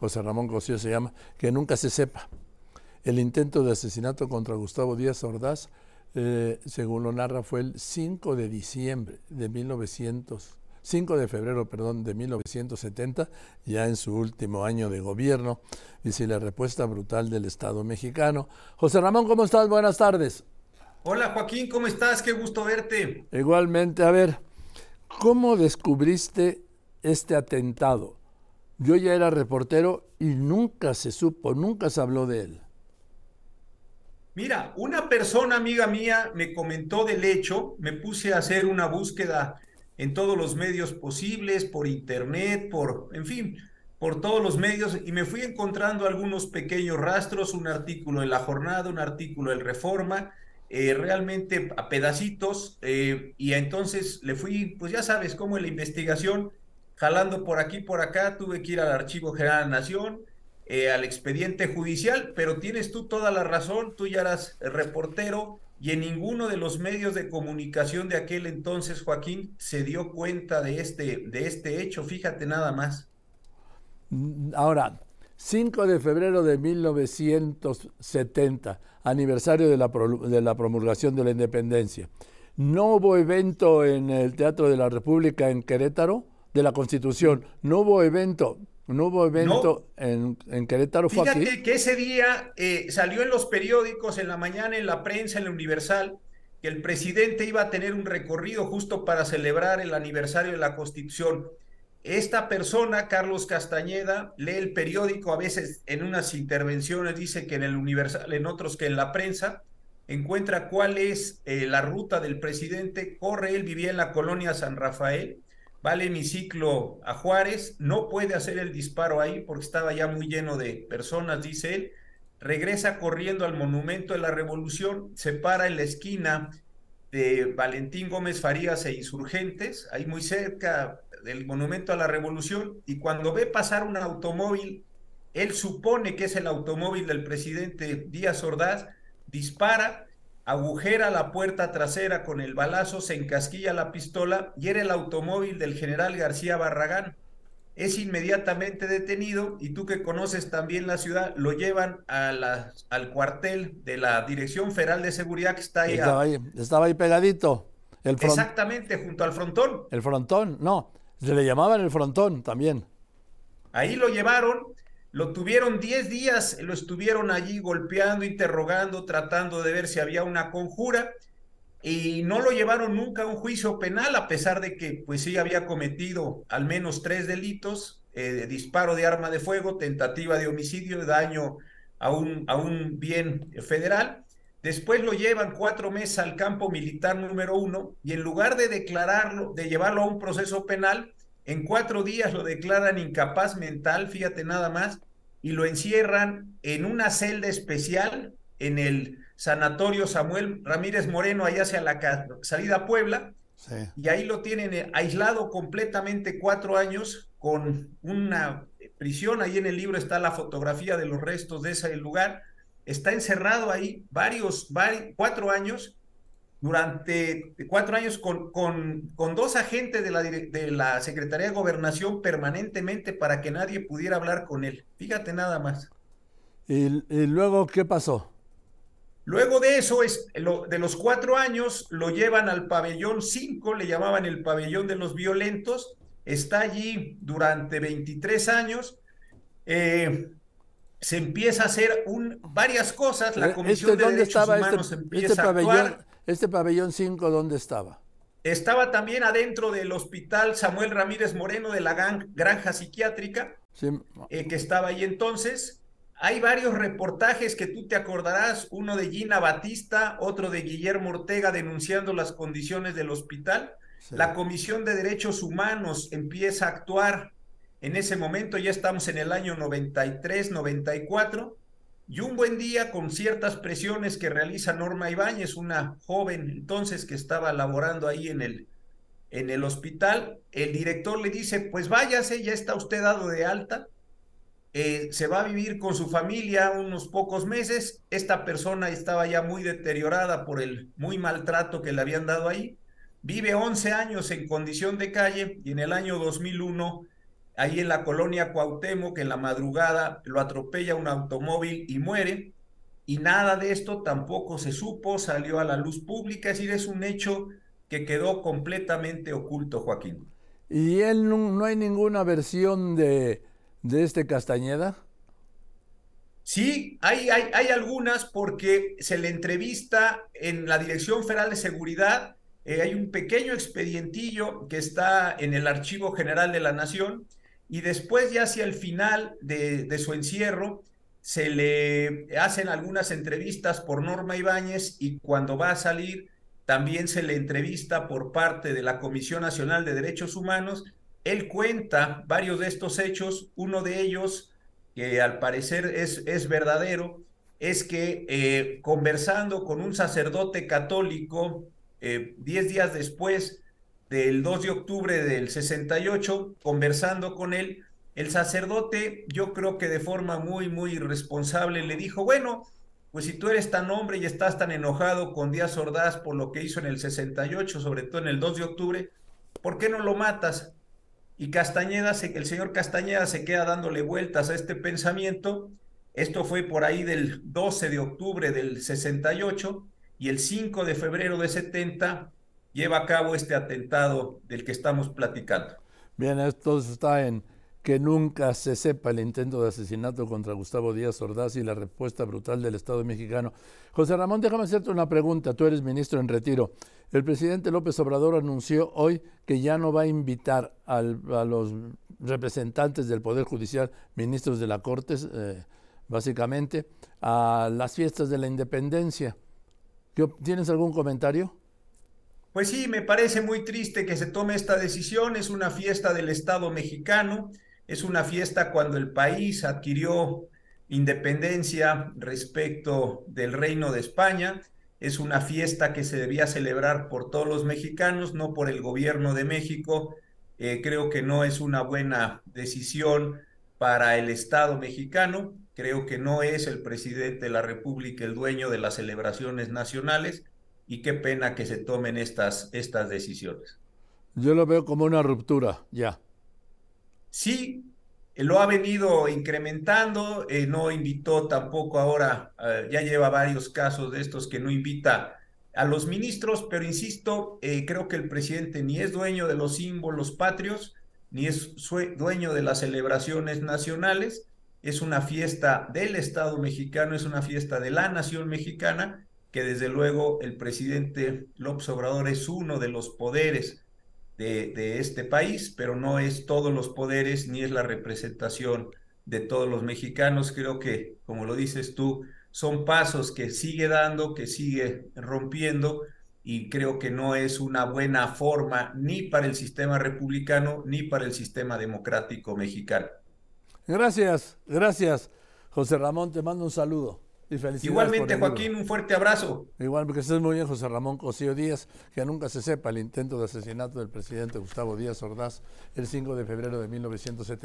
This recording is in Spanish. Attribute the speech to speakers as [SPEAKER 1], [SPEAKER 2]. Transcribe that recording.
[SPEAKER 1] José Ramón Cosío se llama, que nunca se sepa. El intento de asesinato contra Gustavo Díaz Ordaz, eh, según lo narra, fue el 5 de diciembre de 1900. 5 de febrero, perdón, de 1970, ya en su último año de gobierno, dice la respuesta brutal del Estado mexicano. José Ramón, ¿cómo estás? Buenas tardes.
[SPEAKER 2] Hola Joaquín, ¿cómo estás? Qué gusto verte.
[SPEAKER 1] Igualmente, a ver, ¿cómo descubriste este atentado? Yo ya era reportero y nunca se supo, nunca se habló de él.
[SPEAKER 2] Mira, una persona amiga mía me comentó del hecho, me puse a hacer una búsqueda en todos los medios posibles, por internet, por, en fin, por todos los medios y me fui encontrando algunos pequeños rastros, un artículo en La Jornada, un artículo en Reforma, eh, realmente a pedacitos eh, y entonces le fui, pues ya sabes, como en la investigación, jalando por aquí, por acá, tuve que ir al Archivo General de la Nación, eh, al expediente judicial, pero tienes tú toda la razón, tú ya eras reportero, y en ninguno de los medios de comunicación de aquel entonces, Joaquín, se dio cuenta de este, de este hecho, fíjate nada más.
[SPEAKER 1] Mm, ahora, 5 de febrero de 1970, aniversario de la, de la promulgación de la independencia. No hubo evento en el Teatro de la República en Querétaro, de la Constitución. No hubo evento. No hubo evento en, en, Querétaro.
[SPEAKER 2] Fíjate que ese día eh, salió en los periódicos, en la mañana, en la prensa, en la Universal, que el presidente iba a tener un recorrido justo para celebrar el aniversario de la Constitución. Esta persona, Carlos Castañeda, lee el periódico, a veces en unas intervenciones dice que en el Universal, en otros que en la prensa, encuentra cuál es eh, la ruta del presidente, corre, él vivía en la colonia San Rafael, va hemiciclo a Juárez, no puede hacer el disparo ahí porque estaba ya muy lleno de personas, dice él, regresa corriendo al Monumento de la Revolución, se para en la esquina de Valentín Gómez Farías e Insurgentes, ahí muy cerca del Monumento a la Revolución, y cuando ve pasar un automóvil, él supone que es el automóvil del presidente Díaz Ordaz, dispara, agujera la puerta trasera con el balazo, se encasquilla la pistola y era el automóvil del general García Barragán. Es inmediatamente detenido y tú que conoces también la ciudad, lo llevan a la, al cuartel de la Dirección Federal de Seguridad que está ahí.
[SPEAKER 1] Estaba, ahí, estaba ahí pegadito.
[SPEAKER 2] El Exactamente, junto al frontón.
[SPEAKER 1] El frontón, no, se le llamaban el frontón también.
[SPEAKER 2] Ahí lo llevaron lo tuvieron 10 días, lo estuvieron allí golpeando, interrogando, tratando de ver si había una conjura y no lo llevaron nunca a un juicio penal, a pesar de que pues sí había cometido al menos tres delitos, eh, disparo de arma de fuego, tentativa de homicidio, daño a un, a un bien federal. Después lo llevan cuatro meses al campo militar número uno y en lugar de declararlo, de llevarlo a un proceso penal, en cuatro días lo declaran incapaz mental, fíjate nada más, y lo encierran en una celda especial en el sanatorio Samuel Ramírez Moreno, allá hacia la salida a Puebla. Y ahí lo tienen eh, aislado completamente cuatro años con una prisión. Ahí en el libro está la fotografía de los restos de ese lugar. Está encerrado ahí varios, varios cuatro años durante cuatro años con, con, con dos agentes de la, de la Secretaría de Gobernación permanentemente para que nadie pudiera hablar con él. Fíjate nada más.
[SPEAKER 1] ¿Y, luego qué pasó?
[SPEAKER 2] Luego de eso, es, lo, de los cuatro años, lo llevan al pabellón 5, le llamaban el pabellón de los violentos, está allí durante 23 años. Eh, se empieza a hacer un, varias cosas, la eh, Comisión
[SPEAKER 1] ¿Este,
[SPEAKER 2] de Derechos
[SPEAKER 1] estaba
[SPEAKER 2] Humanos
[SPEAKER 1] este,
[SPEAKER 2] empieza
[SPEAKER 1] este
[SPEAKER 2] a actuar.
[SPEAKER 1] ¿Este pabellón 5 dónde estaba?
[SPEAKER 2] Estaba también adentro del hospital Samuel Ramírez Moreno de la granja psiquiátrica,
[SPEAKER 1] Sí.
[SPEAKER 2] eh, que estaba ahí entonces. Hay varios reportajes que tú te acordarás, uno de Gina Batista, otro de Guillermo Ortega denunciando las condiciones del hospital.
[SPEAKER 1] Sí.
[SPEAKER 2] La Comisión de Derechos Humanos empieza a actuar en ese momento, ya estamos en el año 93, 94, y un buen día con ciertas presiones que realiza Norma Ibáñez, una joven entonces que estaba laborando ahí en el, en el hospital, el director le dice, pues váyase, ya está usted dado de alta, eh, se va a vivir con su familia unos pocos meses, esta persona estaba ya muy deteriorada por el muy maltrato que le habían dado ahí, vive 11 años en condición de calle y en el año 2001 ahí en la colonia Cuauhtémoc, en la madrugada, lo atropella un automóvil y muere. Y nada de esto tampoco se supo, salió a la luz pública, es decir, es un hecho que quedó completamente oculto, Joaquín.
[SPEAKER 1] ¿Y él no, hay ninguna versión de, de este Castañeda?
[SPEAKER 2] Sí, hay, hay, hay, algunas porque se le entrevista en la Dirección Federal de Seguridad. Eh, hay un pequeño expedientillo que está en el Archivo General de la Nación y después ya hacia el final de, de su encierro se le hacen algunas entrevistas por Norma Ibáñez y cuando va a salir también se le entrevista por parte de la Comisión Nacional de Derechos Humanos. Él cuenta varios de estos hechos, uno de ellos, que al parecer es, es verdadero, es que eh, conversando con un sacerdote católico, eh, diez días después del 2 de octubre del 68, conversando con él, el sacerdote, yo creo que de forma muy, muy irresponsable, le dijo, bueno, pues si tú eres tan hombre y estás tan enojado con Díaz Ordaz por lo que hizo en el 68, sobre todo en el 2 de octubre, ¿por qué no lo matas? Y Castañeda, el señor Castañeda se queda dándole vueltas a este pensamiento. Esto fue por ahí del 12 de octubre del 68 y el 5 de febrero de 70 lleva a cabo este atentado del que estamos platicando.
[SPEAKER 1] Bien, esto está en que nunca se sepa el intento de asesinato contra Gustavo Díaz Ordaz y la respuesta brutal del Estado mexicano. José Ramón, déjame hacerte una pregunta. Tú eres ministro en retiro. El presidente López Obrador anunció hoy que ya no va a invitar a los representantes del Poder Judicial, ministros de la Corte, eh, básicamente, a las fiestas de la independencia. ¿Tienes algún comentario?
[SPEAKER 2] Pues sí, me parece muy triste que se tome esta decisión. Es una fiesta del Estado mexicano es una fiesta cuando el país adquirió independencia respecto del reino de España. Es una fiesta que se debía celebrar por todos los mexicanos, no por el gobierno de México. Eh, creo que no es una buena decisión para el Estado mexicano. Creo que no es el presidente de la República el dueño de las celebraciones nacionales y qué pena que se tomen estas, estas decisiones.
[SPEAKER 1] Yo lo veo como una ruptura, ya.
[SPEAKER 2] Sí, lo ha venido incrementando, eh, no invitó tampoco ahora, eh, ya lleva varios casos de estos que no invita a los ministros, pero insisto, eh, creo que el presidente ni es dueño de los símbolos patrios, ni es dueño de las celebraciones nacionales, es una fiesta del Estado mexicano, es una fiesta de la nación mexicana, que desde luego el presidente López Obrador es uno de los poderes de, este país, pero no es todos los poderes ni es la representación de todos los mexicanos. Creo que, como lo dices tú, son pasos que sigue dando, que sigue rompiendo y creo que no es una buena forma ni para el sistema republicano ni para el sistema democrático mexicano.
[SPEAKER 1] Gracias, gracias. José Ramón, te mando un saludo.
[SPEAKER 2] Igualmente, Joaquín, un fuerte abrazo.
[SPEAKER 1] Igual, porque estés muy bien, José Ramón Cosío Díaz, que nunca se sepa el intento de asesinato del presidente Gustavo Díaz Ordaz el 5 de febrero de 1970.